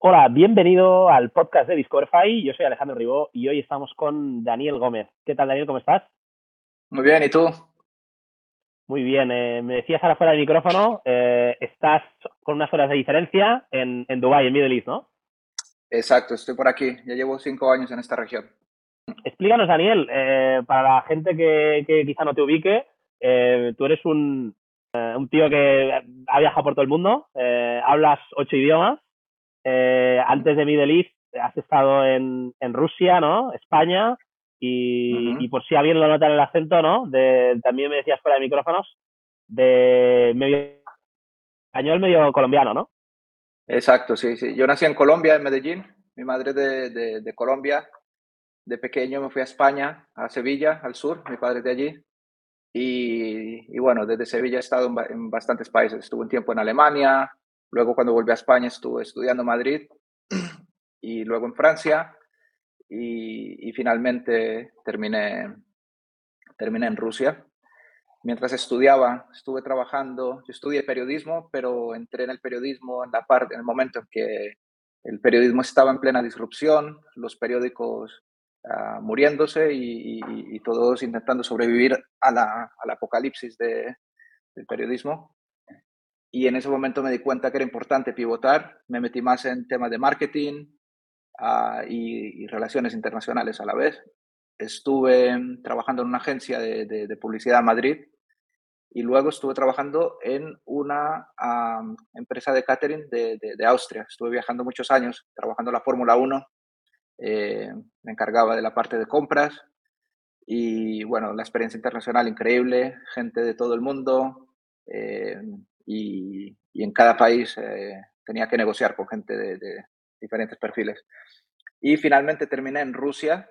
Hola, bienvenido al podcast de Discoverify. Yo soy Alejandro Ribó y hoy estamos con Daniel Gómez. ¿Qué tal, Daniel? ¿Cómo estás? Muy bien, ¿y tú? Muy bien. Eh, me decías ahora fuera del micrófono, eh, estás con unas horas de diferencia en, en Dubái, en Middle East, ¿no? Exacto, estoy por aquí. Ya llevo cinco años en esta región. Explícanos, Daniel, eh, para la gente que, que, quizá no te ubique, tú eres un, un, tío que ha viajado por todo el mundo, hablas ocho idiomas, eh, antes de Middle East has estado en, en Rusia, ¿no? España. Y, y, por si alguien lo nota en el acento, ¿no? De, también me decías fuera de micrófonos, de medio español, medio colombiano, ¿no? Exacto, sí, sí. Yo nací en Colombia, en Medellín. Mi madre de, de, de Colombia. De pequeño me fui a España, a Sevilla, al sur. Mi padre de allí. Y, y, bueno, desde Sevilla he estado en, en, bastantes países. Estuve un tiempo en Alemania, Luego cuando volví a España estuve estudiando en Madrid y luego en Francia y, finalmente terminé, terminé en Rusia. Mientras estudiaba, estuve trabajando, yo estudié periodismo, pero entré en el periodismo en la parte, en el momento en que el periodismo estaba en plena disrupción, los periódicos uh, muriéndose y, todos intentando sobrevivir a la, al apocalipsis de, del periodismo y en ese momento me di cuenta que era importante pivotar, me metí más en temas de marketing uh, y, y, relaciones internacionales a la vez. Estuve trabajando en una agencia de, de, de publicidad en Madrid y luego estuve trabajando en una um, empresa de catering de, de, Austria. Estuve viajando muchos años, trabajando en la Fórmula 1, eh, me encargaba de la parte de compras y bueno, la experiencia internacional increíble, gente de todo el mundo. Eh, y, y en cada país eh, tenía que negociar con gente de, de, diferentes perfiles. Y finalmente terminé en Rusia.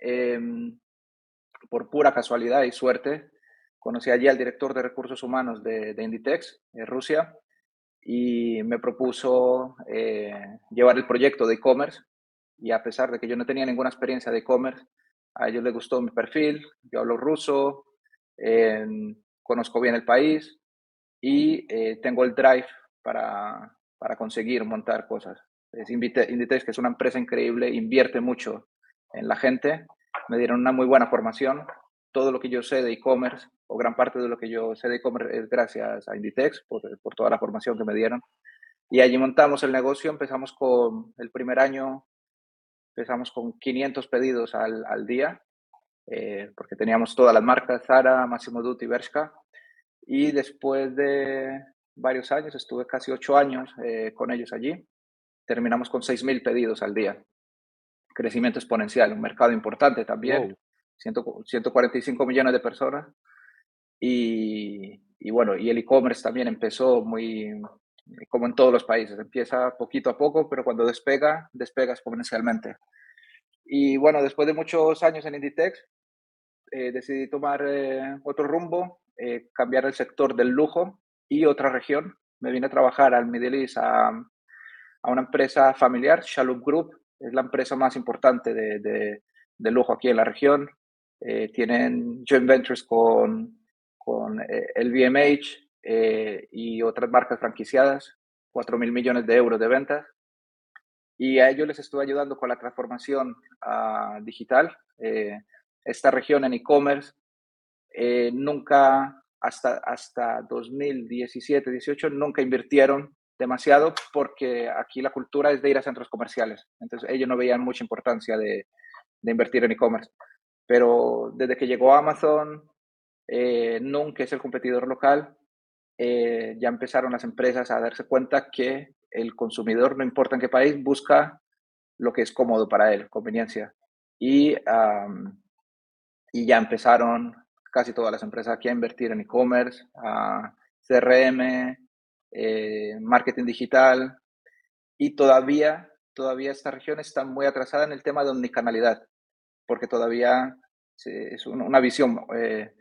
Eh, por pura casualidad y suerte, conocí allí al director de recursos humanos de, de Inditex, en Rusia, y me propuso eh, llevar el proyecto de e-commerce. Y a pesar de que yo no tenía ninguna experiencia de e-commerce, a ellos les gustó mi perfil, yo hablo ruso, eh, conozco bien el país, y eh, tengo el drive para, para, conseguir montar cosas. Es Inditex, que es una empresa increíble, invierte mucho en la gente, me dieron una muy buena formación. Todo lo que yo sé de e-commerce, o gran parte de lo que yo sé de e-commerce, es gracias a Inditex, por, toda la formación que me dieron. Y allí montamos el negocio, empezamos con el primer año, empezamos con 500 pedidos al, al día, eh, porque teníamos todas las marcas, Zara, Massimo Dutti, Bershka, y después de varios años, estuve casi ocho años eh, con ellos allí, terminamos con 6.000 pedidos al día. Crecimiento exponencial, un mercado importante también, wow. 145 millones de personas. Y, y bueno, y el e-commerce también empezó muy, como en todos los países, empieza poquito a poco, pero cuando despega, despega exponencialmente. Y bueno, después de muchos años en Inditex, eh, decidí tomar eh, otro rumbo, eh, cambiar el sector del lujo y otra región. Me vine a trabajar al Middle East a, una empresa familiar, Shalom Group, es la empresa más importante de, de, lujo aquí en la región. Eh, tienen joint ventures con, con eh, LVMH y otras marcas franquiciadas, 4 mil millones de euros de ventas. Y a ellos les estuve ayudando con la transformación uh, digital. esta región en e-commerce eh, nunca, hasta, hasta 2017, 18, nunca invirtieron demasiado porque aquí la cultura es de ir a centros comerciales. Entonces ellos no veían mucha importancia de, de invertir en e-commerce. Pero desde que llegó Amazon, eh, nunca es el competidor local, eh, ya empezaron las empresas a darse cuenta que el consumidor, no importa en qué país, busca lo que es cómodo para él, conveniencia. Y, y ya empezaron casi todas las empresas aquí a invertir en e-commerce, CRM, eh, marketing digital y todavía, todavía esta región está muy atrasada en el tema de omnicanalidad, porque todavía es una visión eh,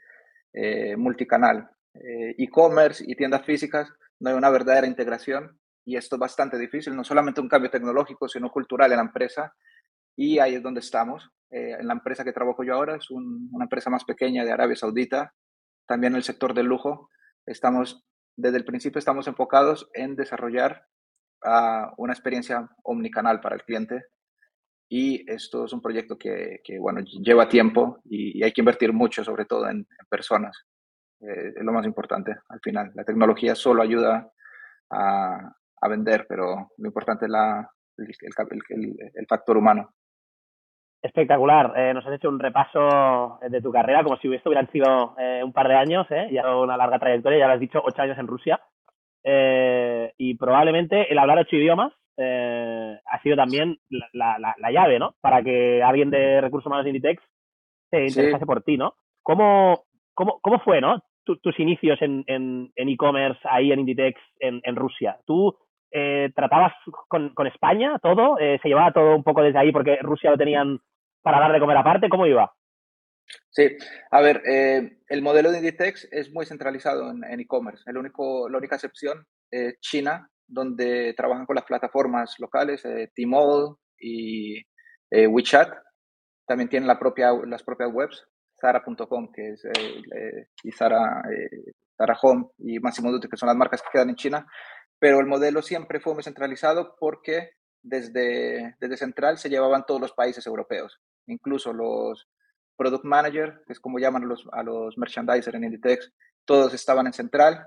eh, multicanal. E-commerce y tiendas físicas no hay una verdadera integración y esto es bastante difícil, no solamente un cambio tecnológico, sino cultural en la empresa y ahí es donde estamos. Eh, en la empresa que trabajo yo ahora es un, una empresa más pequeña de Arabia Saudita, también en el sector del lujo. Estamos, desde el principio estamos enfocados en desarrollar a una experiencia omnicanal para el cliente. Y esto es un proyecto que, que bueno, lleva tiempo y, hay que invertir mucho, sobre todo en, personas. Eh, es lo más importante al final. La tecnología solo ayuda a, vender, pero lo importante es el factor humano. Espectacular. Eh, nos has hecho un repaso de tu carrera, como si esto hubieran sido eh, un par de años, ¿eh? ya una larga trayectoria, ya lo has dicho, ocho años en Rusia. Eh, y probablemente el hablar ocho idiomas ha sido también la, la, la, llave, ¿no? Para que alguien de recursos humanos de Inditex se interesase por ti, ¿no? ¿Cómo, cómo, cómo fue, ¿no? tus inicios en e-commerce en ahí en Inditex en, en Rusia. ¿Tú tratabas con, con, España todo? ¿Se llevaba todo un poco desde ahí porque Rusia lo tenían para dar de comer aparte? ¿Cómo iba? Sí, a ver, eh, el modelo de Inditex es muy centralizado en e-commerce. Único, la única excepción es China, donde trabajan con las plataformas locales, eh, Tmall y eh, WeChat. También tienen las propias webs, Zara.com, que es, eh, y Zara, Zara Home y Massimo Dutti, que son las marcas que quedan en China. Pero el modelo siempre fue muy centralizado porque desde, desde Central se llevaban todos los países europeos, incluso los, product manager, que es como llaman a los, a los merchandiser en Inditex, todos estaban en central,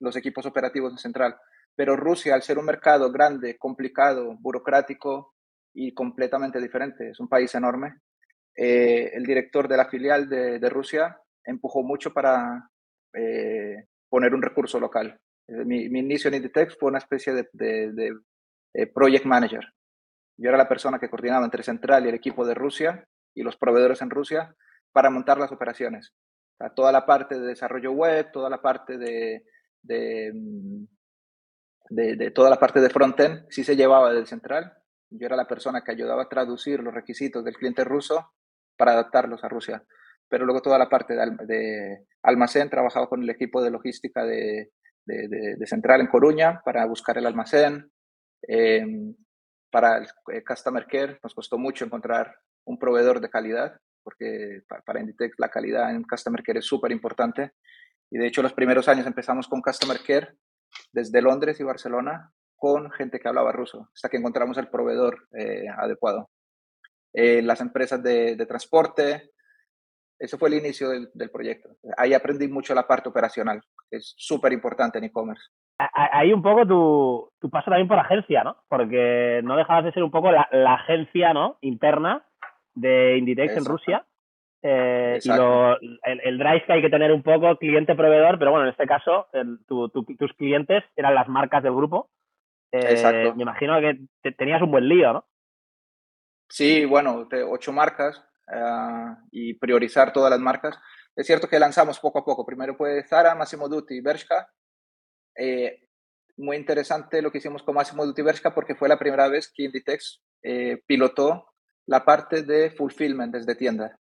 los equipos operativos en central. Pero Rusia, al ser un mercado grande, complicado, burocrático y completamente diferente, es un país enorme, eh, el director de la filial de, Rusia empujó mucho para eh, poner un recurso local. Eh, mi, mi, inicio en Inditex fue una especie de project manager. Yo era la persona que coordinaba entre Central y el equipo de Rusia y los proveedores en Rusia para montar las operaciones. toda la parte de desarrollo web, toda la parte de, mm, de, de, toda la parte de frontend sí se llevaba del central. Yo era la persona que ayudaba a traducir los requisitos del cliente ruso para adaptarlos a Rusia. Pero luego toda la parte de, de almacén, trabajaba con el equipo de logística de, de Central en Coruña para buscar el almacén. Eh, para el Customer Care nos costó mucho encontrar un proveedor de calidad, porque para Inditex la calidad en Customer Care es súper importante. Y de hecho los primeros años empezamos con Customer Care desde Londres y Barcelona con gente que hablaba ruso, hasta que encontramos el proveedor eh, adecuado. Eh, las empresas de, transporte, eso fue el inicio del, del, proyecto. Ahí aprendí mucho la parte operacional, que es súper importante en e-commerce. Ahí un poco tu, tu, paso también por agencia, ¿no? Porque no dejabas de ser un poco la, la agencia ¿no? interna de Inditex en Rusia. Eh, y lo, el, el, drive que hay que tener un poco cliente-proveedor, pero bueno, en este caso, el, tu, tu, tus clientes eran las marcas del grupo. Eh, me imagino que te, tenías un buen lío, ¿no? Sí, bueno, ocho marcas uh, y priorizar todas las marcas. Es cierto que lanzamos poco a poco. Primero fue Zara, Massimo Dutti y Bershka. Eh, muy interesante lo que hicimos con y Bershka porque fue la primera vez que Inditex eh, pilotó la parte de fulfillment desde tienda.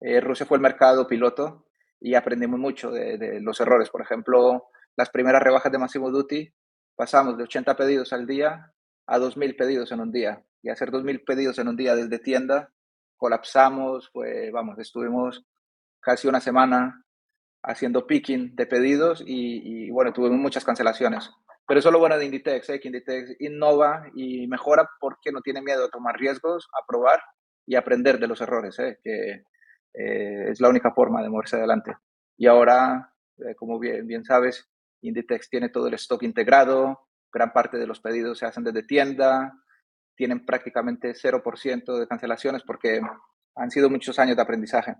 Eh, Rusia fue el mercado piloto y aprendimos mucho de, los errores. Por ejemplo, las primeras rebajas de Massimo Duty pasamos de 80 pedidos al día a 2.000 pedidos en un día. Y hacer 2.000 pedidos en un día desde tienda, colapsamos, fue, vamos, estuvimos casi una semana haciendo picking de pedidos y, y bueno, tuvimos muchas cancelaciones. Pero eso es lo bueno de Inditex, ¿eh? que Inditex innova y mejora porque no tiene miedo a tomar riesgos, a probar y aprender de los errores, ¿eh? que eh, es la única forma de moverse adelante. Y ahora, eh, como bien, bien sabes, Inditex tiene todo el stock integrado, gran parte de los pedidos se hacen desde tienda, tienen prácticamente 0% de cancelaciones porque han sido muchos años de aprendizaje.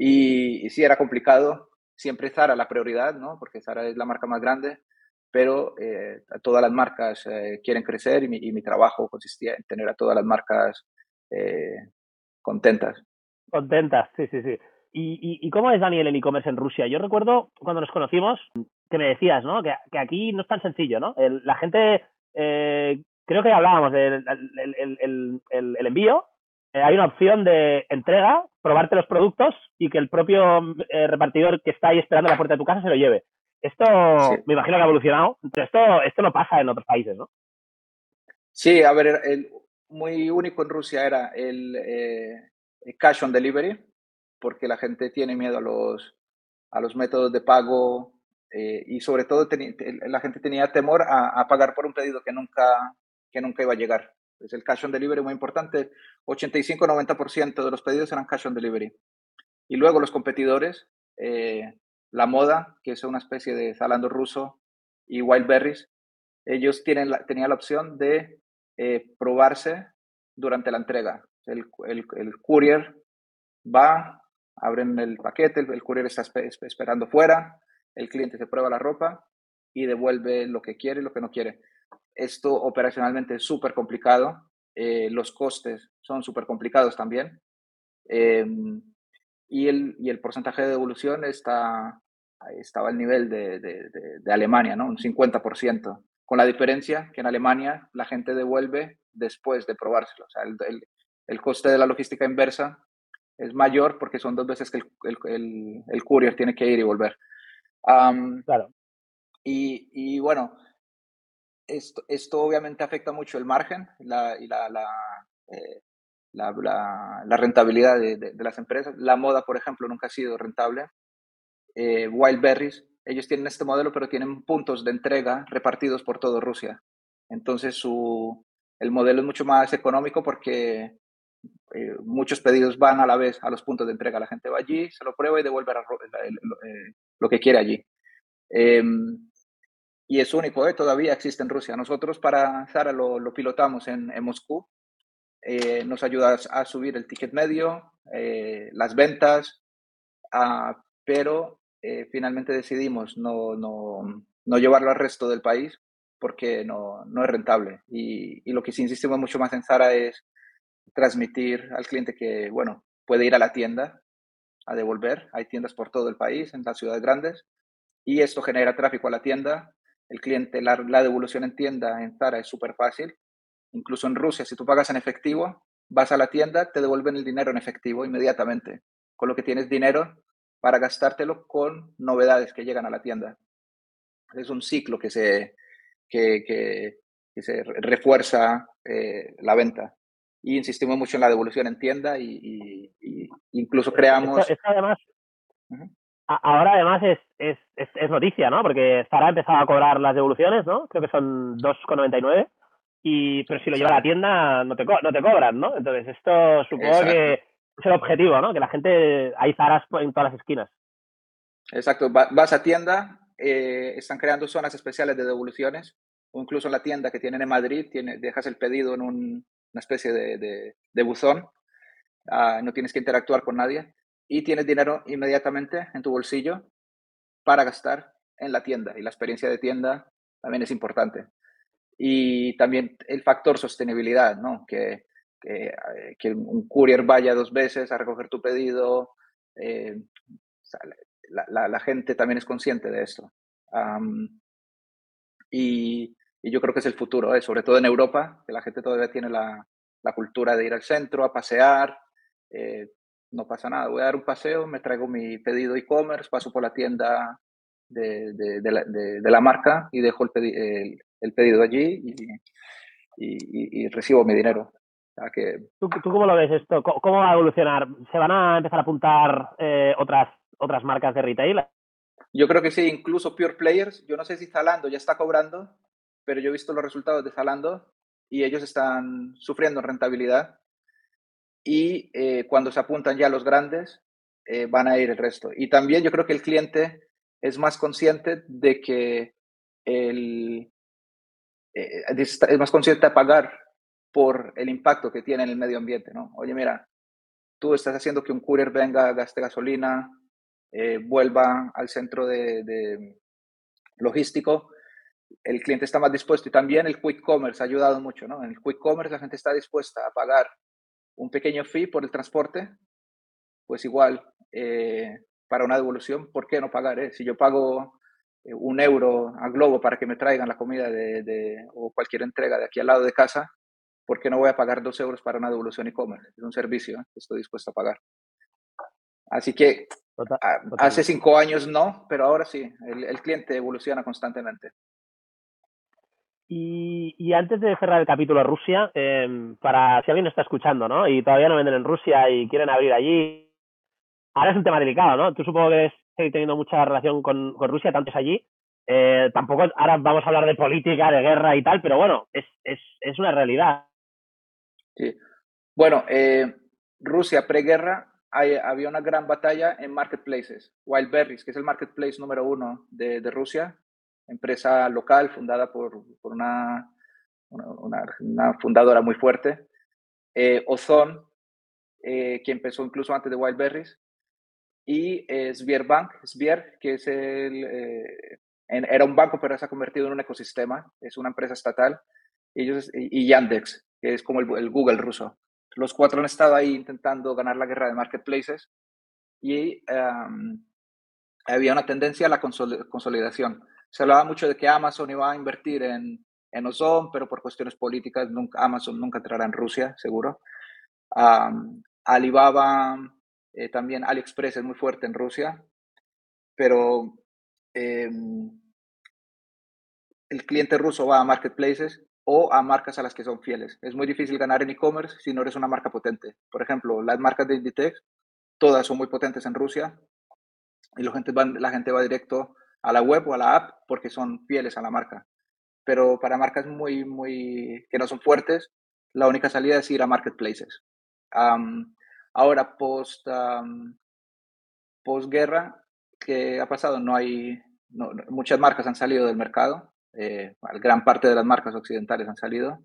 Y, y sí, era complicado, siempre Zara la prioridad, ¿no? porque Zara es la marca más grande, pero eh, todas las marcas eh, quieren crecer y mi, y mi, trabajo consistía en tener a todas las marcas eh, contentas. Contentas, sí, sí, sí. ¿Y, y, cómo es Daniel en e-commerce en Rusia? Yo recuerdo cuando nos conocimos que me decías, ¿no? Que, que aquí no es tan sencillo, ¿no? El, la gente, eh, creo que hablábamos del el, el, el, el envío, eh, hay una opción de entrega, probarte los productos y que el propio eh, repartidor que está ahí esperando a la puerta de tu casa se lo lleve. Esto sí. me imagino que ha evolucionado. Esto, esto no pasa en otros países, ¿no? Sí, a ver, el, muy único en Rusia era el, eh, el, cash on delivery, porque la gente tiene miedo a los, a los métodos de pago eh, y sobre todo la gente tenía temor a, pagar por un pedido que nunca, que nunca iba a llegar. Es el cash on delivery muy importante. 85-90% de los pedidos eran cash on delivery. Y luego los competidores, eh, la moda, que es una especie de Zalando ruso, y Wildberries, ellos tienen tenían la opción de eh, probarse durante la entrega. El, el, el, courier va, abren el paquete, el, courier está esperando fuera, el cliente se prueba la ropa y devuelve lo que quiere y lo que no quiere. Esto operacionalmente es súper complicado, eh, los costes son súper complicados también. Em, y, el, y el porcentaje de devolución está, estaba al nivel de, de, de, Alemania, ¿no? Un 50%, con la diferencia que en Alemania la gente devuelve después de probárselo. O sea, el, el, el coste de la logística inversa es mayor porque son dos veces que el, el courier tiene que ir y volver. claro. Y, y, bueno, esto, esto obviamente afecta mucho el margen la, y la, la, eh, la, rentabilidad de, de, las empresas. La moda, por ejemplo, nunca ha sido rentable. Eh, Wildberries, ellos tienen este modelo, pero tienen puntos de entrega repartidos por toda Rusia. Entonces, su, el modelo es mucho más económico porque eh, muchos pedidos van a la vez a los puntos de entrega. La gente va allí, se lo prueba y devuelve eh, lo que quiere allí. Y es único, ¿eh? todavía existe en Rusia. Nosotros para Zara lo, lo pilotamos en, en Moscú. Eh, nos ayuda a subir el ticket medio, eh, las ventas, ah, pero eh, finalmente decidimos no, no, no, llevarlo al resto del país porque no, no es rentable. Y, y, lo que sí insistimos mucho más en Zara es transmitir al cliente que, bueno, puede ir a la tienda a devolver. Hay tiendas por todo el país, en las ciudades grandes, y esto genera tráfico a la tienda, el cliente, la, devolución en tienda en Zara es súper fácil. Incluso en Rusia, si tú pagas en efectivo, vas a la tienda, te devuelven el dinero en efectivo inmediatamente, con lo que tienes dinero para gastártelo con novedades que llegan a la tienda. Es un ciclo que se, que, que, se refuerza eh, la venta. Y insistimos mucho en la devolución en tienda y, incluso creamos... además, Ahora además es, es, es, noticia, ¿no? Porque Zara ha empezado a cobrar las devoluciones, ¿no? Creo que son 2,99. Y, pero si lo lleva a la tienda no te, no te cobran, ¿no? Entonces esto supongo que es el objetivo, ¿no? Que la gente, hay Zaras en todas las esquinas. Exacto, vas a tienda, eh, están creando zonas especiales de devoluciones, o incluso en la tienda que tienen en Madrid, tiene, dejas el pedido en un, una especie de, de, de buzón, uh, no tienes que interactuar con nadie y tienes dinero inmediatamente en tu bolsillo para gastar en la tienda. Y la experiencia de tienda también es importante. Y también el factor sostenibilidad, ¿no? Que, que, eh, un courier vaya dos veces a recoger tu pedido. Eh, la, gente también es consciente de esto. y, y, yo creo que es el futuro, ¿eh? sobre todo en Europa, que la gente todavía tiene la, la cultura de ir al centro a pasear. Eh, no pasa nada, voy a dar un paseo, me traigo mi pedido e-commerce, paso por la tienda de, de, la, de, la, marca y dejo el, el, pedido allí y, y, y, recibo mi dinero. que... ¿Tú, ¿Tú, cómo lo ves esto? ¿Cómo va a evolucionar? ¿Se van a empezar a apuntar eh, otras, otras marcas de retail? Yo creo que sí, incluso Pure Players. Yo no sé si Zalando ya está cobrando, pero yo he visto los resultados de Zalando y ellos están sufriendo rentabilidad y eh, cuando se apuntan ya los grandes, eh, van a ir el resto. Y también yo creo que el cliente es más consciente de que el, eh, es más consciente de pagar por el impacto que tiene en el medio ambiente, ¿no? Oye, mira, tú estás haciendo que un courier venga, gaste gasolina, vuelva al centro de, logístico, el cliente está más dispuesto y también el quick commerce ha ayudado mucho, ¿no? En el quick commerce la gente está dispuesta a pagar un pequeño fee por el transporte, pues igual, eh, para una devolución, ¿por qué no pagar? Eh? Si yo pago eh, un euro a Globo para que me traigan la comida de, o cualquier entrega de aquí al lado de casa, ¿por qué no voy a pagar dos euros para una devolución e-commerce? Es un servicio que estoy dispuesto a pagar. Así que hace cinco años no, pero ahora sí, el cliente evoluciona constantemente. Y, antes de cerrar el capítulo Rusia, em, para si alguien está escuchando, ¿no? Y todavía no venden en Rusia y quieren abrir allí, ahora es un tema delicado, ¿no? Tú supongo que estás teniendo mucha relación con, Rusia, tanto es allí. Eh, tampoco ahora vamos a hablar de política, de guerra y tal, pero bueno, es, una realidad. Sí. Bueno, eh, Rusia preguerra había una gran batalla en marketplaces. Wildberries, que es el marketplace número uno de Rusia, empresa local fundada por, por una, una, una, fundadora muy fuerte. Eh, Ozon, eh, que empezó incluso antes de Wildberries, y eh, Sberbank, Sber, que es el, eh, en, era un banco pero se ha convertido en un ecosistema, es una empresa estatal, y, ellos, y, y Yandex, que es como el, el Google ruso. Los cuatro han estado ahí intentando ganar la guerra de marketplaces y um, había una tendencia a la consolidación. Se hablaba mucho de que Amazon iba a invertir en, en Ozone, pero por cuestiones políticas nunca, Amazon nunca entrará en Rusia, seguro. Um, Alibaba, eh, también AliExpress es muy fuerte en Rusia, pero eh, el cliente ruso va a marketplaces o a marcas a las que son fieles. Es muy difícil ganar en e-commerce si no eres una marca potente. Por ejemplo, las marcas de Inditex, todas son muy potentes en Rusia y la gente, va, la gente va directo a la web o a la app porque son fieles a la marca. Pero para marcas muy, muy, que no son fuertes, la única salida es ir a marketplaces. Um, ahora, post, um, postguerra, ¿qué ha pasado? No hay, muchas marcas han salido del mercado eh, gran parte de las marcas occidentales han salido.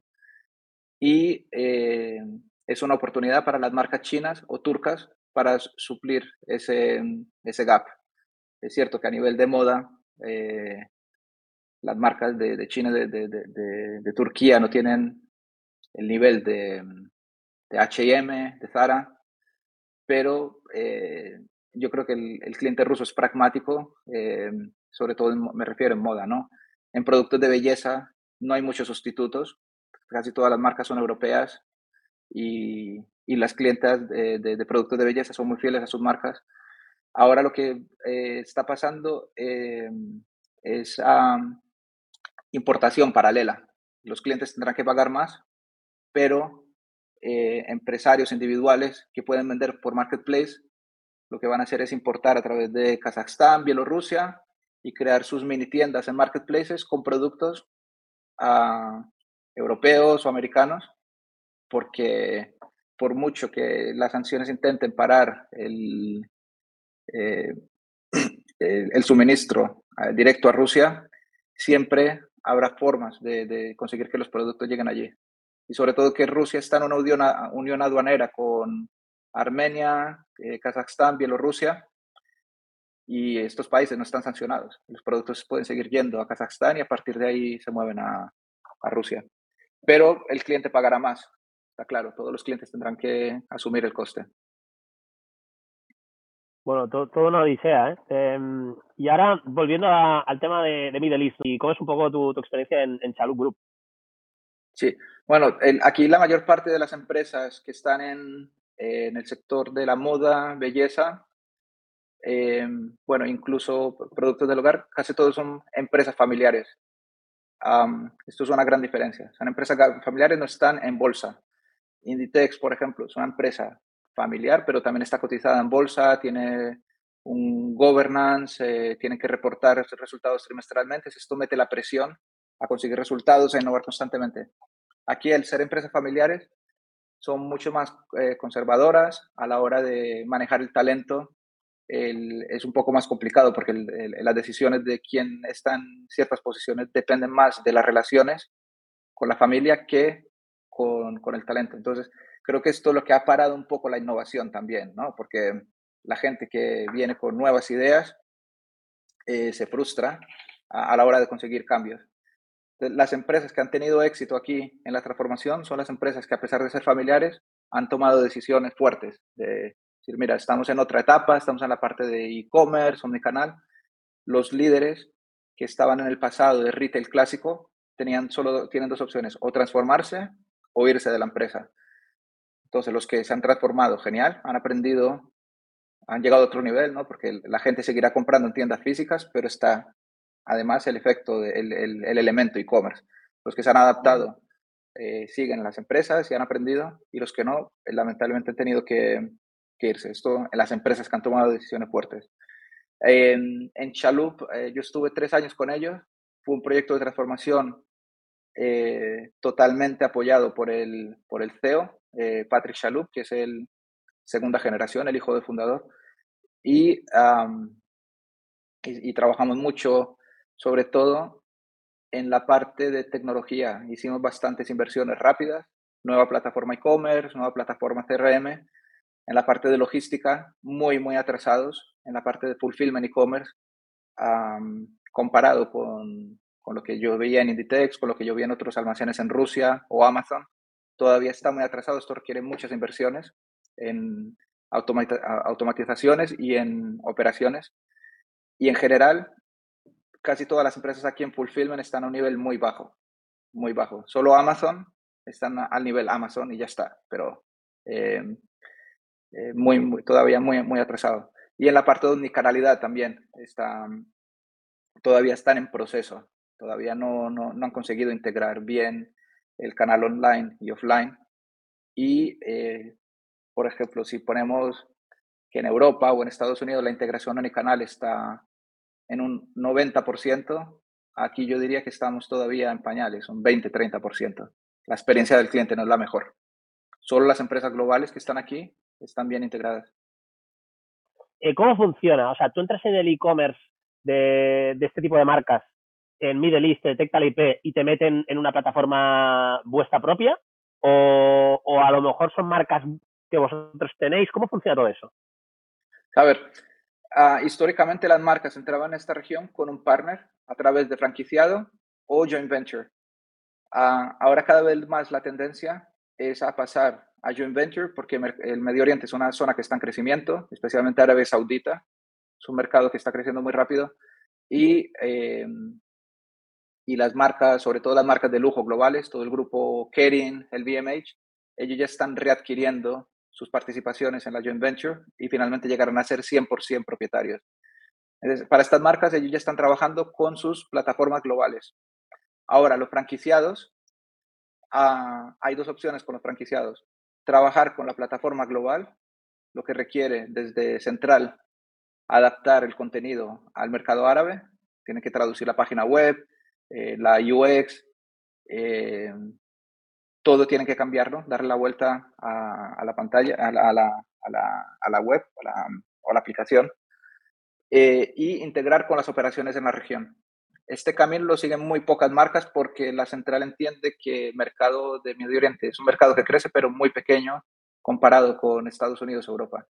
Y eh, es una oportunidad para las marcas chinas o turcas para suplir ese, ese gap. Es cierto que a nivel de moda, eh, las marcas de, de China, de, de, de, Turquía no tienen el nivel de, HM, de Zara, pero eh, yo creo que el, el, cliente ruso es pragmático, eh, sobre todo en, me refiero en moda, ¿no? En productos de belleza no hay muchos sustitutos, casi todas las marcas son europeas y, y las clientas de, de, de, productos de belleza son muy fieles a sus marcas. Ahora lo que eh, está pasando eh, es um, importación paralela. Los clientes tendrán que pagar más, pero eh, empresarios individuales que pueden vender por marketplace lo que van a hacer es importar a través de Kazajstán, Bielorrusia y crear sus mini tiendas en marketplaces con productos uh, europeos o americanos, porque por mucho que las sanciones intenten parar el, eh, el, suministro uh, directo a Rusia, siempre habrá formas de, conseguir que los productos lleguen allí. Y sobre todo que Rusia está en una unión, unión aduanera con Armenia, eh, Kazajstán, Bielorrusia, y estos países no están sancionados. Los productos pueden seguir yendo a Kazajstán y a partir de ahí se mueven a, a Rusia. Pero el cliente pagará más, está claro, todos los clientes tendrán que asumir el coste. Bueno, todo, todo una odisea, ¿eh? eh y ahora, volviendo al tema de, de, Middle East, ¿y cómo es un poco tu, experiencia en, en Group? Sí, bueno, el, aquí la mayor parte de las empresas que están en, el sector de la moda, belleza, eh, bueno, incluso productos del hogar, casi todos son empresas familiares. Esto es una gran diferencia. Son empresas familiares, no están en bolsa. Inditex, por ejemplo, es una empresa familiar, pero también está cotizada en bolsa, tiene un governance, eh, tiene que reportar resultados trimestralmente. Esto mete la presión a conseguir resultados, a innovar constantemente. Aquí, el ser empresas familiares, son mucho más eh, conservadoras a la hora de manejar el talento es un poco más complicado porque las decisiones de quién está en ciertas posiciones dependen más de las relaciones con la familia que con, el talento. Entonces, creo que esto es lo que ha parado un poco la innovación también, ¿no? Porque la gente que viene con nuevas ideas eh, se frustra a, a, la hora de conseguir cambios. Las empresas que han tenido éxito aquí en la transformación son las empresas que a pesar de ser familiares han tomado decisiones fuertes de decir, mira, estamos en otra etapa, estamos en la parte de e-commerce, canal. Los líderes que estaban en el pasado de retail clásico tenían solo, tienen dos opciones, o transformarse o irse de la empresa. Entonces, los que se han transformado, genial, han aprendido, han llegado a otro nivel, ¿no? Porque la gente seguirá comprando en tiendas físicas, pero está además el efecto, de, el, el, el elemento e-commerce. Los que se han adaptado eh, siguen las empresas y han aprendido, y los que no, lamentablemente han tenido que que irse. Esto en las empresas que han tomado decisiones fuertes. En, en Chalup, eh, yo estuve tres años con ellos. Fue un proyecto de transformación eh, totalmente apoyado por el, por el CEO, eh, Patrick Chalup, que es el segunda generación, el hijo del fundador. Y, y, y, trabajamos mucho, sobre todo en la parte de tecnología. Hicimos bastantes inversiones rápidas, nueva plataforma e-commerce, nueva plataforma CRM. En la parte de logística, muy, muy atrasados. En la parte de fulfillment e-commerce, comparado con, con, lo que yo veía en Inditex, con lo que yo veía en otros almacenes en Rusia o Amazon, todavía está muy atrasado. Esto requiere muchas inversiones en automatizaciones y en operaciones. Y en general, casi todas las empresas aquí en Fulfillment están a un nivel muy bajo, muy bajo. Solo Amazon están al nivel Amazon y ya está, pero eh, eh, muy, todavía muy, muy atrasado. Y en la parte de omnicanalidad también está, todavía están en proceso, todavía no, no han conseguido integrar bien el canal online y offline. Y, eh, por ejemplo, si ponemos que en Europa o en Estados Unidos la integración omnicanal está en un 90%, aquí yo diría que estamos todavía en pañales, un 20-30%. La experiencia del cliente no es la mejor. Solo las empresas globales que están aquí están bien integradas. Eh, ¿Cómo funciona? O sea, tú entras en el e-commerce de, este tipo de marcas en Middle East, te detecta la IP y te meten en una plataforma vuestra propia, o, o a lo mejor son marcas que vosotros tenéis. ¿Cómo funciona todo eso? A ver, Uh, históricamente las marcas entraban en esta región con un partner a través de franquiciado o joint venture. Uh, ahora cada vez más la tendencia es a pasar a joint venture porque el Medio Oriente es una zona que está en crecimiento, especialmente Arabia Saudita. Es un mercado que está creciendo muy rápido y, eh, y las marcas, sobre todo las marcas de lujo globales, todo el grupo Kering, el BMH, ellos ya están readquiriendo sus participaciones en la joint venture y finalmente llegaron a ser 100% propietarios. Entonces, para estas marcas, ellos ya están trabajando con sus plataformas globales. Ahora, los franquiciados, ah, hay dos opciones con los franquiciados. Trabajar con la plataforma global, lo que requiere desde central adaptar el contenido al mercado árabe. Tienen que traducir la página web, eh, la UX, eh, todo tiene que cambiarlo, darle la vuelta a, la pantalla, a la, a la, a la, web o la, la aplicación eh, y integrar con las operaciones en la región. Este camino lo siguen muy pocas marcas porque la central entiende que el mercado de Medio Oriente es un mercado que crece, pero muy pequeño comparado con Estados Unidos Europa.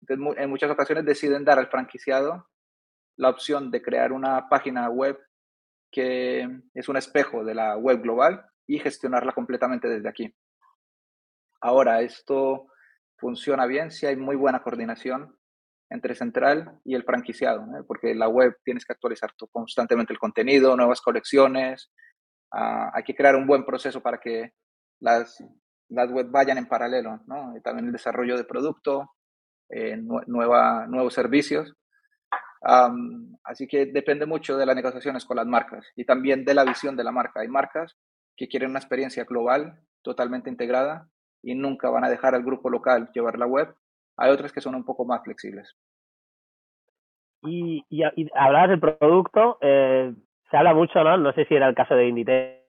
Entonces, en muchas ocasiones deciden dar al franquiciado la opción de crear una página web que es un espejo de la web global y gestionarla completamente desde aquí. Ahora, esto funciona bien si hay muy buena coordinación entre central y el franquiciado, porque la web tienes que actualizar constantemente el contenido, nuevas colecciones, uh, hay que crear un buen proceso para que las, las web vayan en paralelo, ¿no? Y también el desarrollo de producto, eh, nueva, nuevos servicios. Así que depende mucho de las negociaciones con las marcas y también de la visión de la marca. Hay marcas que quieren una experiencia global, totalmente integrada, y nunca van a dejar al grupo local llevar la web. Hay otras que son un poco más flexibles. Y, y, y hablabas del producto, eh, se habla mucho, ¿no? No sé si era el caso de Inditex,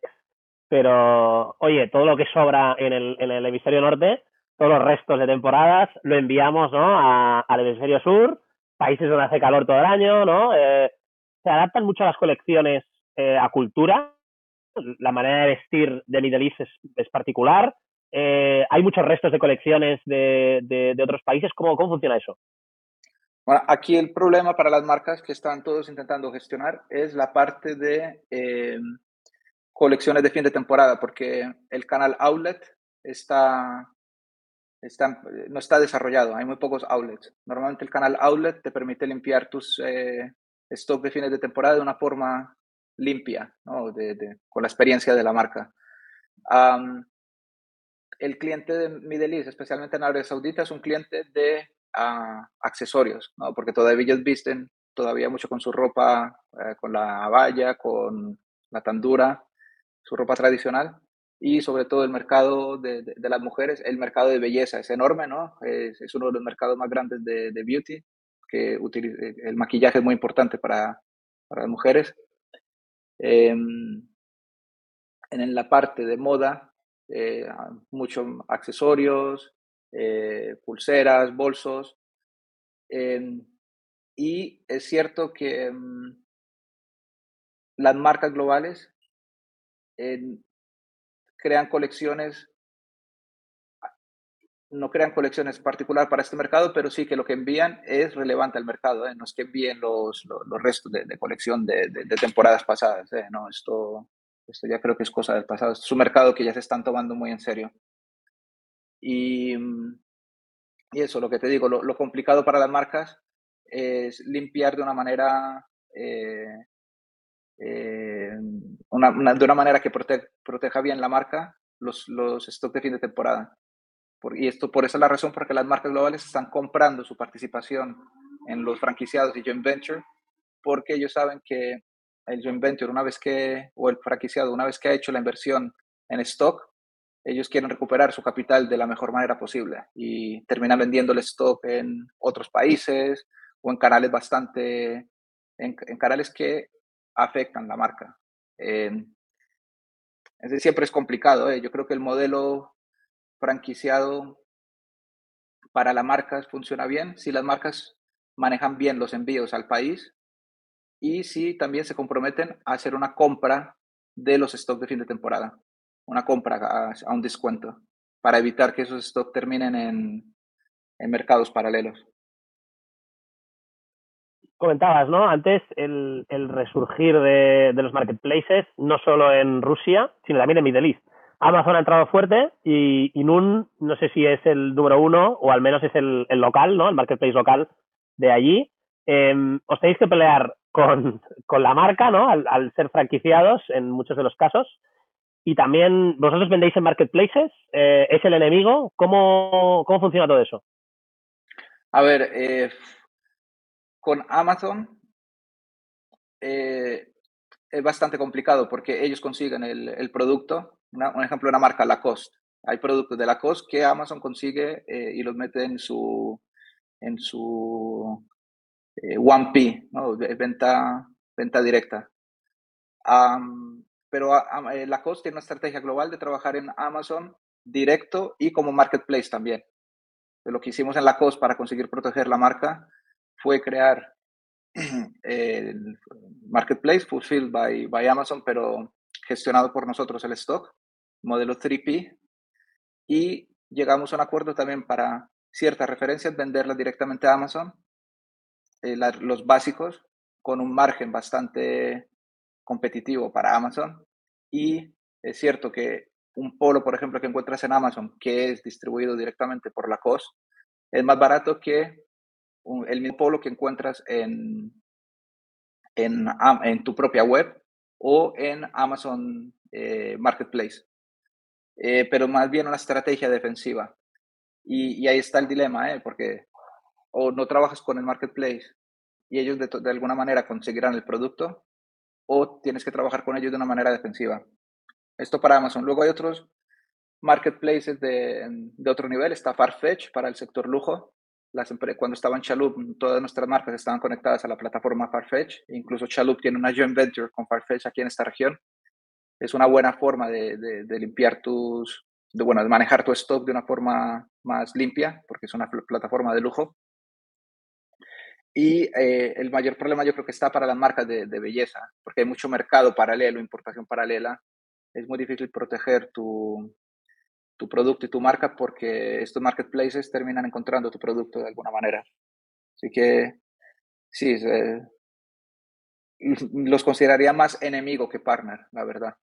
pero oye, todo lo que sobra en el, hemisferio norte, todos los restos de temporadas, lo enviamos, ¿no? Al hemisferio sur, países donde hace calor todo el año, ¿no? Eh, se adaptan mucho las colecciones eh, a cultura la manera de vestir de Middle East es, particular. Eh, hay muchos restos de colecciones de, otros países. ¿Cómo, ¿Cómo, funciona eso? Bueno, aquí el problema para las marcas que están todos intentando gestionar es la parte de colecciones de fin de temporada, porque el canal outlet está, está, no está desarrollado, hay muy pocos outlets. Normalmente el canal outlet te permite limpiar tus eh, stock de fines de temporada de una forma limpia, ¿no? de, de, con la experiencia de la marca. El cliente de Middle East, especialmente en Arabia Saudita, es un cliente de uh, accesorios, ¿no? porque todavía ellos visten todavía mucho con su ropa, eh, con la valla, con la tandura, su ropa tradicional. Y sobre todo el mercado de, de, las mujeres, el mercado de belleza es enorme, ¿no? Es, es uno de los mercados más grandes de, beauty, que utiliza, el maquillaje es muy importante para, para las mujeres. Eh, en la parte de moda, eh, muchos accesorios, eh, pulseras, bolsos. Em, y es cierto que mm, las marcas globales crean colecciones, no crean colecciones particular para este mercado, pero sí que lo que envían es relevante al mercado, ¿eh? no es que envíen los, los, restos de, colección de, de, temporadas pasadas, ¿eh? esto, esto ya creo que es cosa del pasado, es un mercado que ya se están tomando muy en serio. Y, y eso, lo que te digo, lo, lo complicado para las marcas es limpiar de una manera eh, eh, una, de una manera que proteja bien la marca los, los stocks de fin de temporada. Por, y esto por esa es la razón por que las marcas globales están comprando su participación en los franquiciados y joint venture, porque ellos saben que el joint venture, una vez que, o el franquiciado, una vez que ha hecho la inversión en stock, ellos quieren recuperar su capital de la mejor manera posible y terminan vendiendo el stock en otros países o en canales bastante, en, en canales que afectan la marca. Eh, es decir, siempre es complicado. ¿eh? Yo creo que el modelo franquiciado para las marcas funciona bien si las marcas manejan bien los envíos al país y si también se comprometen a hacer una compra de los stocks de fin de temporada, una compra a, un descuento, para evitar que esos stocks terminen en mercados paralelos comentabas, ¿no? Antes el, el resurgir de, de, los marketplaces, no solo en Rusia, sino también en Middle East. Amazon ha entrado fuerte y, y Nun, no sé si es el número uno o al menos es el, el local, ¿no? El marketplace local de allí. Eh, os tenéis que pelear con, con la marca, ¿no? Al, al, ser franquiciados en muchos de los casos. Y también, ¿vosotros vendéis en marketplaces? Eh, ¿Es el enemigo? ¿Cómo, ¿Cómo funciona todo eso? A ver, eh, con Amazon eh, es bastante complicado porque ellos consiguen el, el producto. un ejemplo, una marca Lacoste. Hay productos de Lacoste que Amazon consigue eh, y los mete en su, en su eh, 1P, ¿no? venta, venta directa. Um, pero uh, Lacoste tiene una estrategia global de trabajar en Amazon directo y como marketplace también. Lo que hicimos en Lacoste para conseguir proteger la marca fue crear el marketplace fulfilled by, by Amazon, pero gestionado por nosotros el stock, modelo 3P, y llegamos a un acuerdo también para ciertas referencias, venderlas directamente a Amazon, eh, los básicos, con un margen bastante competitivo para Amazon. Y es cierto que un polo, por ejemplo, que encuentras en Amazon, que es distribuido directamente por la COS, es más barato que el mismo polo que encuentras en, en, tu propia web o en Amazon eh, Marketplace, eh, pero más bien una estrategia defensiva. Y, y ahí está el dilema, ¿eh? porque o no trabajas con el Marketplace y ellos de, de, alguna manera conseguirán el producto, o tienes que trabajar con ellos de una manera defensiva. Esto para Amazon. Luego hay otros marketplaces de, de otro nivel. Está Farfetch para el sector lujo, las, cuando estaba en Chalup, todas nuestras marcas estaban conectadas a la plataforma Farfetch. Incluso Chalup tiene una joint venture con Farfetch aquí en esta región. Es una buena forma de, de, limpiar tus, de, bueno, de manejar tu stock de una forma más limpia, porque es una plataforma de lujo. Y eh, el mayor problema yo creo que está para las marcas de, de, belleza, porque hay mucho mercado paralelo, importación paralela. Es muy difícil proteger tu, tu producto y tu marca porque estos marketplaces terminan encontrando tu producto de alguna manera. Así que sí, eh, los consideraría más enemigo que partner, la verdad.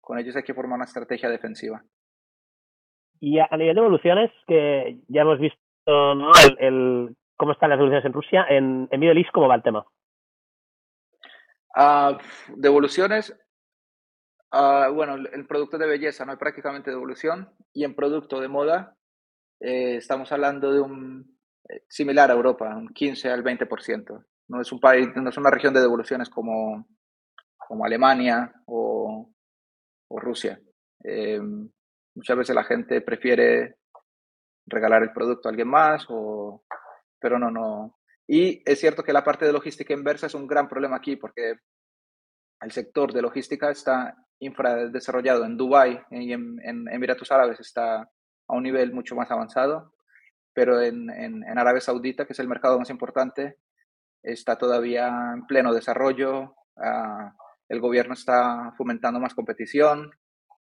Con ellos hay que formar una estrategia defensiva. Y a, nivel de evoluciones, que ya hemos visto ¿no? el, cómo están las evoluciones en Rusia, en, en Middle East, ¿cómo va el tema? Uh, de evoluciones, Uh, bueno, el producto de belleza no hay prácticamente devolución y en producto de moda eh, estamos hablando de un eh, similar a Europa, un 15 al 20%. No es un país, no es una región de devoluciones como, como Alemania o, o Rusia. Eh, muchas veces la gente prefiere regalar el producto a alguien más, o, pero no, no. Y es cierto que la parte de logística inversa es un gran problema aquí porque el sector de logística está infradesarrollado en Dubái y en, Emiratos Árabes está a un nivel mucho más avanzado, pero en, Arabia Saudita, que es el mercado más importante, está todavía en pleno desarrollo. Ah, el gobierno está fomentando más competición,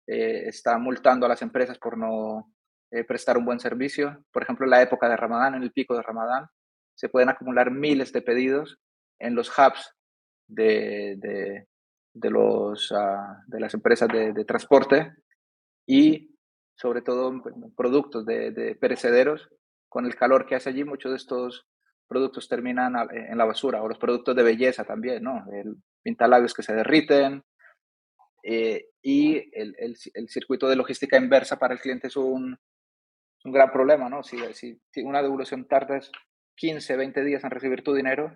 eh, está multando a las empresas por no eh, prestar un buen servicio. Por ejemplo, en la época de Ramadán, en el pico de Ramadán, se pueden acumular miles de pedidos en los hubs de, los, ah, de las empresas de, transporte y sobre todo productos de, perecederos. Con el calor que hace allí, muchos de estos productos terminan en la basura, o los productos de belleza también, ¿no? El pintalabios que se derriten, eh, y el, el, el, circuito de logística inversa para el cliente es un, un gran problema, ¿no? Si, si, una devolución tardas 15, 20 días en recibir tu dinero,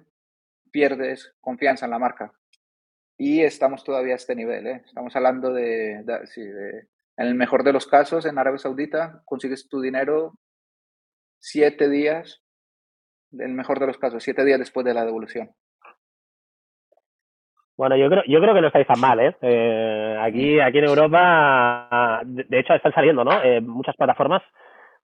pierdes confianza en la marca. Y estamos todavía a este nivel, ¿eh? Estamos hablando de, en el mejor de los casos, en Arabia Saudita, consigues tu dinero siete días, en el mejor de los casos, siete días después de la devolución. Bueno, yo creo, yo creo que no estáis tan mal, ¿eh? eh aquí, aquí en Europa, de, hecho, están saliendo, ¿no? Eh, muchas plataformas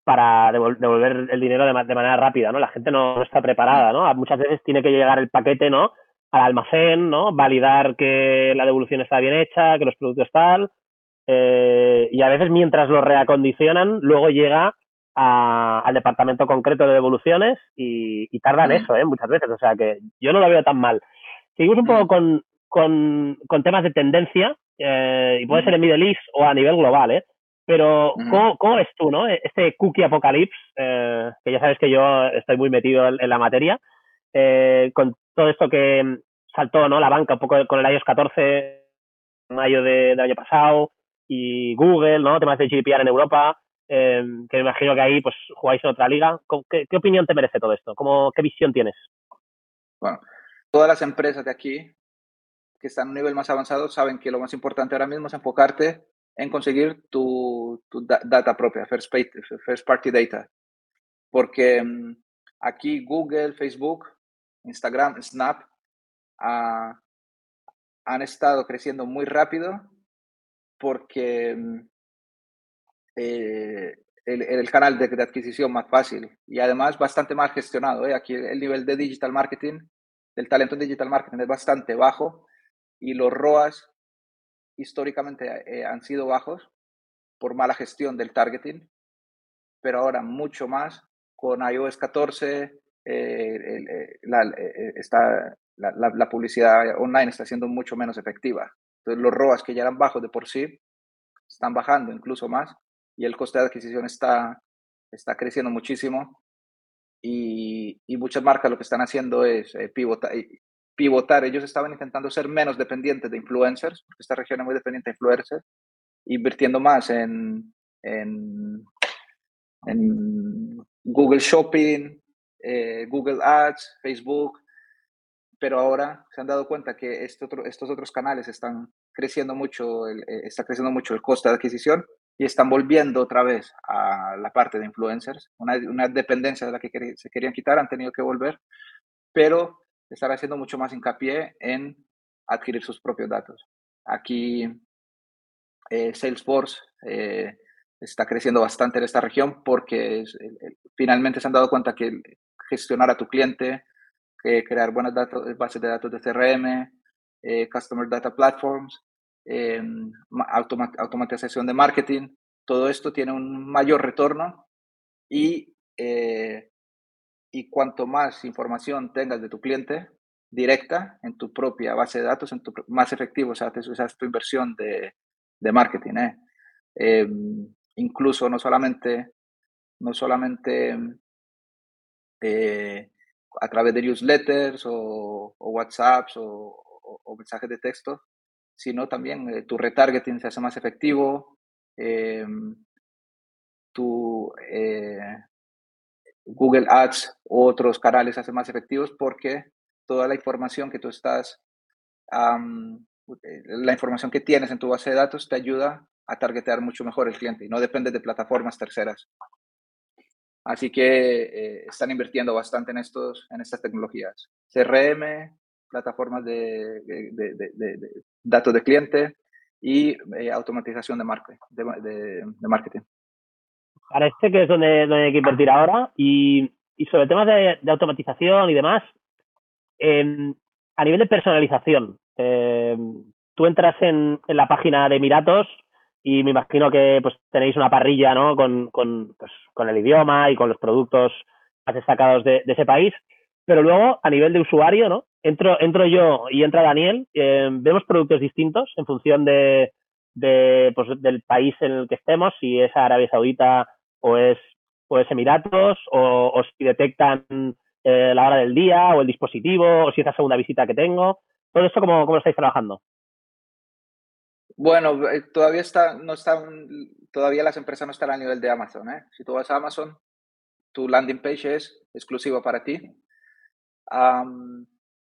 para devolver el dinero de, manera rápida, ¿no? La gente no, está preparada, ¿no? Muchas veces tiene que llegar el paquete, ¿no? Al almacén, ¿no? Validar que la devolución está bien hecha, que los productos tal. Eh, y a veces mientras lo reacondicionan, luego llega al departamento concreto de devoluciones y, tardan eso, ¿eh? Muchas veces. O sea que yo no lo veo tan mal. Seguimos un poco con, con, con temas de tendencia, eh, y puede ser en Middle East o a nivel global, ¿eh? Pero, ¿cómo, ¿cómo, ves tú, no? Este cookie apocalypse, eh, que ya sabes que yo estoy muy metido en, la materia, eh, con todo esto que saltó, ¿no? La banca un poco con el iOS 14 en mayo de, del año pasado y Google, ¿no? Temas de GDPR en Europa, eh, que me imagino que ahí pues jugáis en otra liga. ¿Qué, ¿Qué, opinión te merece todo esto? ¿Cómo, ¿Qué visión tienes? Bueno, todas las empresas de aquí que están a un nivel más avanzado saben que lo más importante ahora mismo es enfocarte en conseguir tu, tu data propia, first, first, party data. Porque mm, aquí Google, Facebook, Instagram, Snap ah, han estado creciendo muy rápido porque mm, eh, el, canal de, adquisición más fácil y además bastante más gestionado. ¿eh? Aquí el nivel de digital marketing, del talento en digital marketing es bastante bajo y los ROAS históricamente eh, han sido bajos por mala gestión del targeting, pero ahora mucho más con iOS 14, eh, eh, la, está, la, la, publicidad online está siendo mucho menos efectiva. Entonces los ROAS que ya eran bajos de por sí están bajando incluso más y el coste de adquisición está, está creciendo muchísimo y, y muchas marcas lo que están haciendo es pivotar, pivotar. Ellos estaban intentando ser menos dependientes de influencers, porque esta región es muy dependiente de influencers, invirtiendo más en, en, Google Shopping, eh, Google Ads, Facebook, pero ahora se han dado cuenta que este estos otros canales están creciendo mucho, el, eh, está creciendo mucho el coste de adquisición y están volviendo otra vez a la parte de influencers, una, dependencia de la que se querían quitar, han tenido que volver, pero estar haciendo mucho más hincapié en adquirir sus propios datos. Aquí eh, Salesforce está creciendo bastante en esta región porque finalmente se han dado cuenta que gestionar a tu cliente, crear buenas bases de datos de CRM, eh, Customer Data Platforms, em, automatización de marketing, todo esto tiene un mayor retorno y y cuanto más información tengas de tu cliente directa en tu propia base de datos, en tu, más efectivo sea, es tu inversión de, de marketing. ¿eh? Em, incluso no solamente, no solamente eh, a través de newsletters o, o WhatsApps o, mensajes de texto, sino también eh, tu retargeting se hace más efectivo, em, tu, Google Ads u otros canales hacen más efectivos porque toda la información que tú estás, eh, la información que tienes en tu base de datos te ayuda a targetear mucho mejor el cliente y no depende de plataformas terceras. Así que eh, están invirtiendo bastante en, estos, en estas tecnologías. CRM, plataformas de, datos de cliente y eh, automatización de, de, marketing. Parece que es donde, hay que invertir ahora. Y, sobre temas de, automatización y demás, em, a nivel de personalización, em, tú entras en, en la página de Miratos y me imagino que pues tenéis una parrilla ¿no? con, con, pues, con el idioma y con los productos más destacados de, ese país. Pero luego, a nivel de usuario, ¿no? Entro, entro yo y entra Daniel, eh, vemos productos distintos en función de, de pues, del país en el que estemos, si es Arabia Saudita o es, o es Emiratos, o, o si detectan eh, la hora del día o el dispositivo, o si es la segunda visita que tengo. Todo esto, ¿cómo, cómo lo estáis trabajando? Bueno, eh, todavía está, no están, todavía las empresas no están a nivel de Amazon. ¿eh? Si tú vas a Amazon, tu landing page es exclusiva para ti.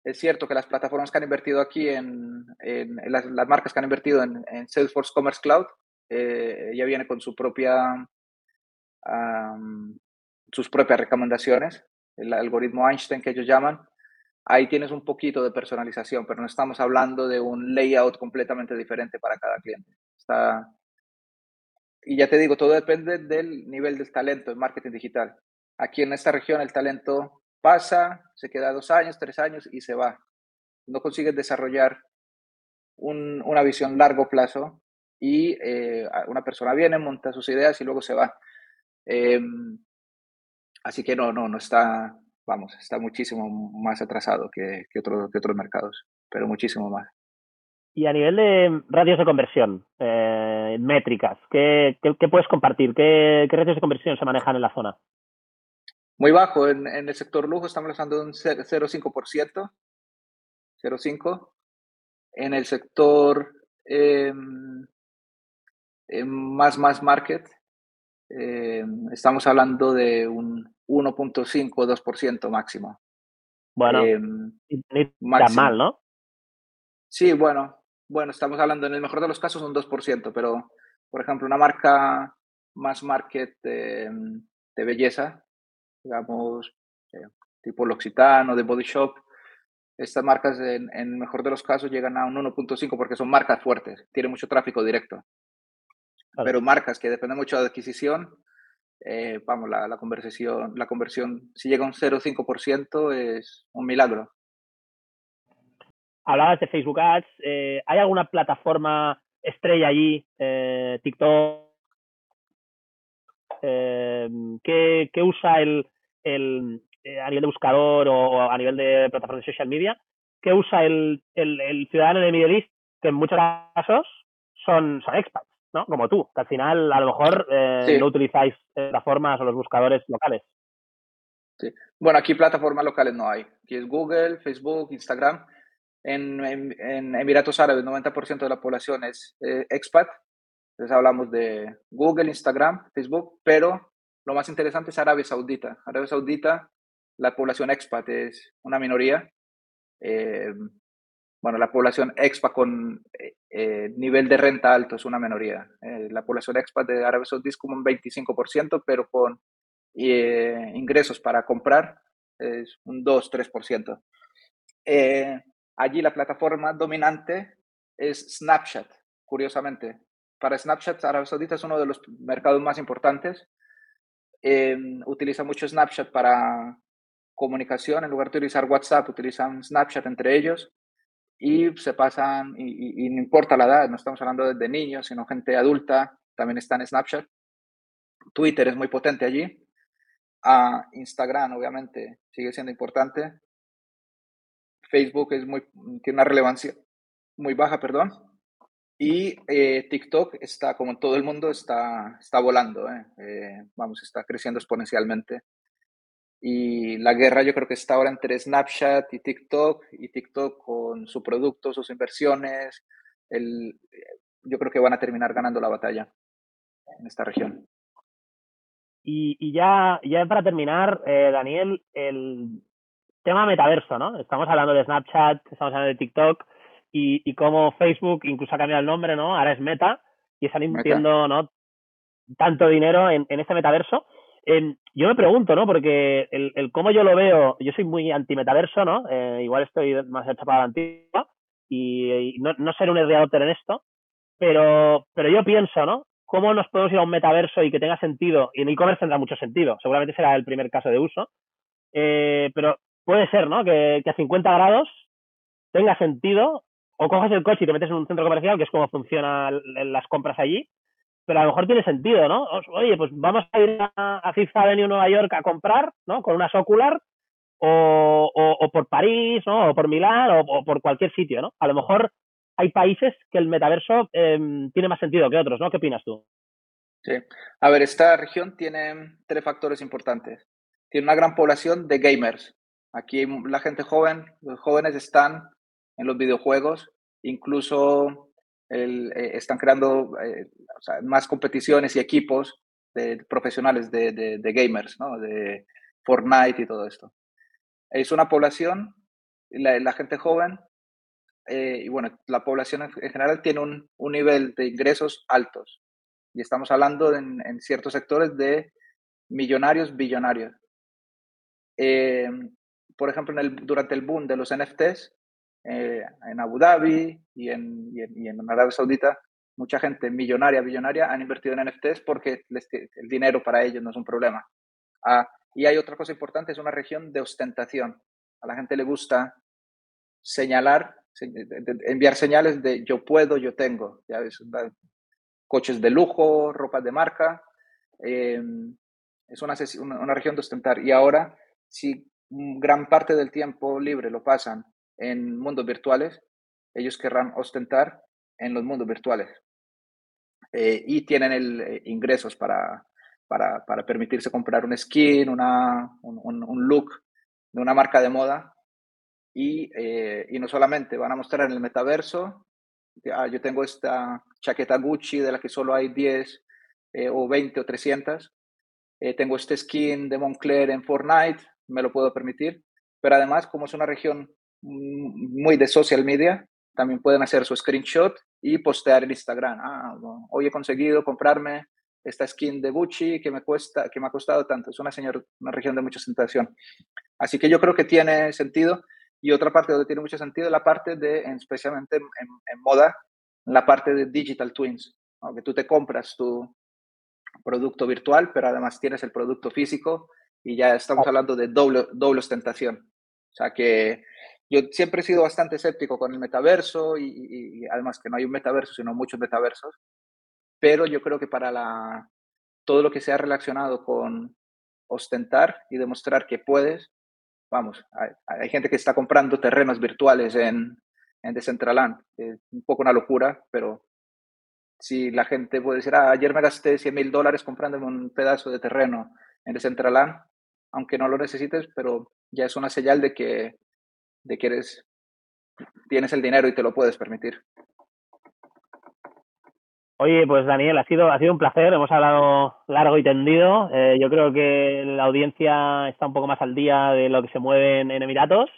es cierto que las plataformas que han invertido aquí en, en, las, marcas que han invertido en, Salesforce Commerce Cloud eh, ya viene con su propia sus propias recomendaciones, el algoritmo Einstein que ellos llaman, ahí tienes un poquito de personalización, pero no estamos hablando de un layout completamente diferente para cada cliente. Está... Y ya te digo, todo depende del nivel del talento en marketing digital. Aquí en esta región el talento pasa, se queda dos años, tres años y se va. No consigues desarrollar una visión largo plazo y eh, una persona viene, monta sus ideas y luego se va. Em, así que no, no, no está, vamos, está muchísimo más atrasado que, que, otros mercados, pero muchísimo más. Y a nivel de radios de conversión, eh, métricas, ¿qué, ¿qué, puedes compartir? ¿Qué, ¿Qué, ratios de conversión se manejan en la zona? Muy bajo. En, en el sector lujo estamos hablando de un 0,5%. 0,5%. En el sector eh, más, más market, eh, estamos hablando de un 1.5 o 2% máximo. Bueno, eh, mal, ¿no? Sí, bueno, bueno, estamos hablando en el mejor de los casos un 2%, pero por ejemplo, una marca más market de, belleza, digamos, eh, tipo L'Occitane de Body Shop, estas marcas en, el mejor de los casos llegan a un 1.5 porque son marcas fuertes, tienen mucho tráfico directo. Pero marcas que dependen mucho de adquisición, eh, vamos, la, la, la conversión, si llega a un 0,5% es un milagro. Hablabas de Facebook Ads, eh, ¿hay alguna plataforma estrella allí, eh, TikTok, que, que, usa el, el a nivel de buscador o, a nivel de plataforma de social media, que usa el, el, el ciudadano de Middle East, que en muchos casos son, son expats? ¿No? Como tú, que al final a lo mejor eh, no utilizáis plataformas o los buscadores locales. Sí. Bueno, aquí plataformas locales no hay. Aquí es Google, Facebook, Instagram. En, en, Emiratos Árabes, 90% de la población es eh, expat. Entonces hablamos de Google, Instagram, Facebook, pero lo más interesante es Arabia Saudita. Arabia Saudita, la población expat es una minoría. Eh, bueno, la población expat con eh, eh, nivel de renta alto es una minoría. Eh, la población expat de Arabia Saudí es como un 25%, pero con ingresos para comprar es un 2-3%. allí la plataforma dominante es Snapchat, curiosamente. Para Snapchat, Arabia Saudita es uno de los mercados más importantes. utiliza mucho Snapchat para comunicación, en lugar de utilizar WhatsApp, utilizan Snapchat entre ellos y se pasan, y, no importa la edad, no estamos hablando de niños, sino gente adulta, también está en Snapchat. Twitter es muy potente allí. Ah, Instagram, obviamente, sigue siendo importante. Facebook es muy, tiene una relevancia muy baja, perdón. Y eh, TikTok está, como todo el mundo, está, está volando. Eh. Eh, vamos, está creciendo exponencialmente. Y la guerra yo creo que está ahora entre Snapchat y TikTok, y TikTok con su producto, sus inversiones. El, yo creo que van a terminar ganando la batalla en esta región. Y, y ya, ya para terminar, eh, Daniel, el tema metaverso, ¿no? Estamos hablando de Snapchat, estamos hablando de TikTok y, y cómo Facebook incluso ha cambiado el nombre, ¿no? Ahora es Meta y están invirtiendo, ¿no? Tanto dinero en, en este metaverso. Yo me pregunto, ¿no? Porque el, el, cómo yo lo veo, yo soy muy anti-metaverso, ¿no? Eh, igual estoy más hecho para la antigua y, no, no ser un adopter en esto, pero, pero yo pienso, ¿no? ¿Cómo nos podemos ir a un metaverso y que tenga sentido? Y en e-commerce tendrá mucho sentido, seguramente será el primer caso de uso, eh, pero puede ser, ¿no? Que, que, a 50 grados tenga sentido, o coges el coche y te metes en un centro comercial, que es como funcionan las compras allí, pero a lo mejor tiene sentido, ¿no? Oye, pues vamos a ir a, Fifth Avenue, Nueva York, a comprar, ¿no? Con una Ocular, o, o, por París, ¿no? O por Milán, o, por cualquier sitio, ¿no? A lo mejor hay países que el metaverso em, tiene más sentido que otros, ¿no? ¿Qué opinas tú? Sí. A ver, esta región tiene tres factores importantes. Tiene una gran población de gamers. Aquí la gente joven, los jóvenes están en los videojuegos, incluso eh, están creando eh, más competiciones y equipos de, profesionales de, gamers, de Fortnite y todo esto. Es una población, la, gente joven, eh, y bueno, la población en general tiene un, nivel de ingresos altos. Y estamos hablando en, ciertos sectores de millonarios, billonarios. por ejemplo, durante el boom de los NFTs, eh, en Abu Dhabi y en, y en, Arabia Saudita, mucha gente millonaria, billonaria han invertido en NFTs porque el dinero para ellos no es un problema. Ah, y hay otra cosa importante, es una región de ostentación. A la gente le gusta señalar, enviar señales de yo puedo, yo tengo. ¿ya Coches de lujo, ropa de marca. Em, es una, una región de ostentar. Y ahora, si gran parte del tiempo libre lo pasan en mundos virtuales, ellos querrán ostentar en los mundos virtuales. Eh, y tienen el, eh, ingresos para, para, para, permitirse comprar un skin, una, un, un, look de una marca de moda. Y, eh, y, no solamente van a mostrar en el metaverso, ah, yo tengo esta chaqueta Gucci de la que solo hay 10 o 20 o 300, tengo este skin de Moncler en Fortnite, me lo puedo permitir, pero además como es una región muy de social media, también pueden hacer su screenshot y postear en Instagram. Ah, hoy he conseguido comprarme esta skin de Gucci que me cuesta, que me ha costado tanto. Es una, señor, una región de mucha tentación. Así que yo creo que tiene sentido. Y otra parte donde tiene mucho sentido es la parte de, especialmente en, moda, la parte de digital twins, que tú te compras tu producto virtual, pero además tienes el producto físico y ya estamos hablando de doble, doble ostentación. O sea que yo siempre he sido bastante escéptico con el metaverso y, además que no hay un metaverso, sino muchos metaversos, pero yo creo que para la, todo lo que sea relacionado con ostentar y demostrar que puedes, vamos, hay, gente que está comprando terrenos virtuales en, en Decentraland, es un poco una locura, pero si la gente puede decir, ah, ayer me gasté 100 mil dólares comprándome un pedazo de terreno en Decentraland, aunque no lo necesites, pero ya es una señal de que de que eres, tienes el dinero y te lo puedes permitir. Oye, pues Daniel, ha sido, ha sido un placer, hemos hablado largo y tendido. Eh, yo creo que la audiencia está un poco más al día de lo que se mueve en, Emiratos,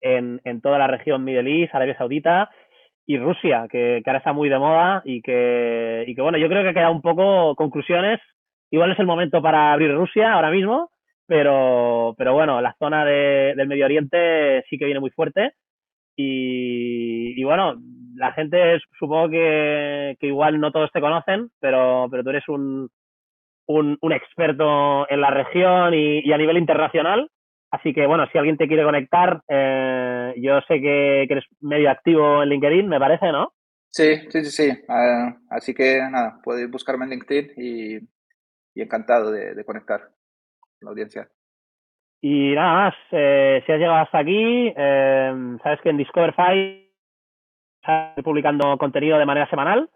en, en, toda la región Middle East, Arabia Saudita y Rusia, que, que, ahora está muy de moda y que, y que, bueno, yo creo que queda un poco conclusiones. Igual es el momento para abrir Rusia ahora mismo, pero, pero bueno, la zona de, del Medio Oriente sí que viene muy fuerte. Y, bueno, la gente supongo que, igual no todos te conocen, pero, pero tú eres un, un, experto en la región y, a nivel internacional. Así que bueno, si alguien te quiere conectar, eh, yo sé que, eres medio activo en LinkedIn, me parece, ¿no? Sí, sí, sí, sí. Uh, así que nada, podéis buscarme en LinkedIn y, y encantado de conectar la audiencia. Y nada más, eh, si has llegado hasta aquí, eh, sabes que en Discoverify estoy publicando contenido de manera semanal,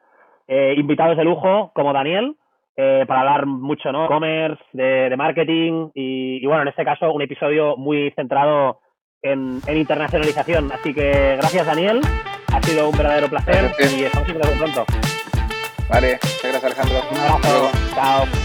eh, invitados de lujo como Daniel, eh, para hablar mucho, ¿no? E-commerce, de, de, marketing y, y, bueno, en este caso un episodio muy centrado en, en, internacionalización. Así que gracias Daniel, ha sido un verdadero placer y estamos muy pronto. Vale, muchas gracias Alejandro. Un abrazo, chao.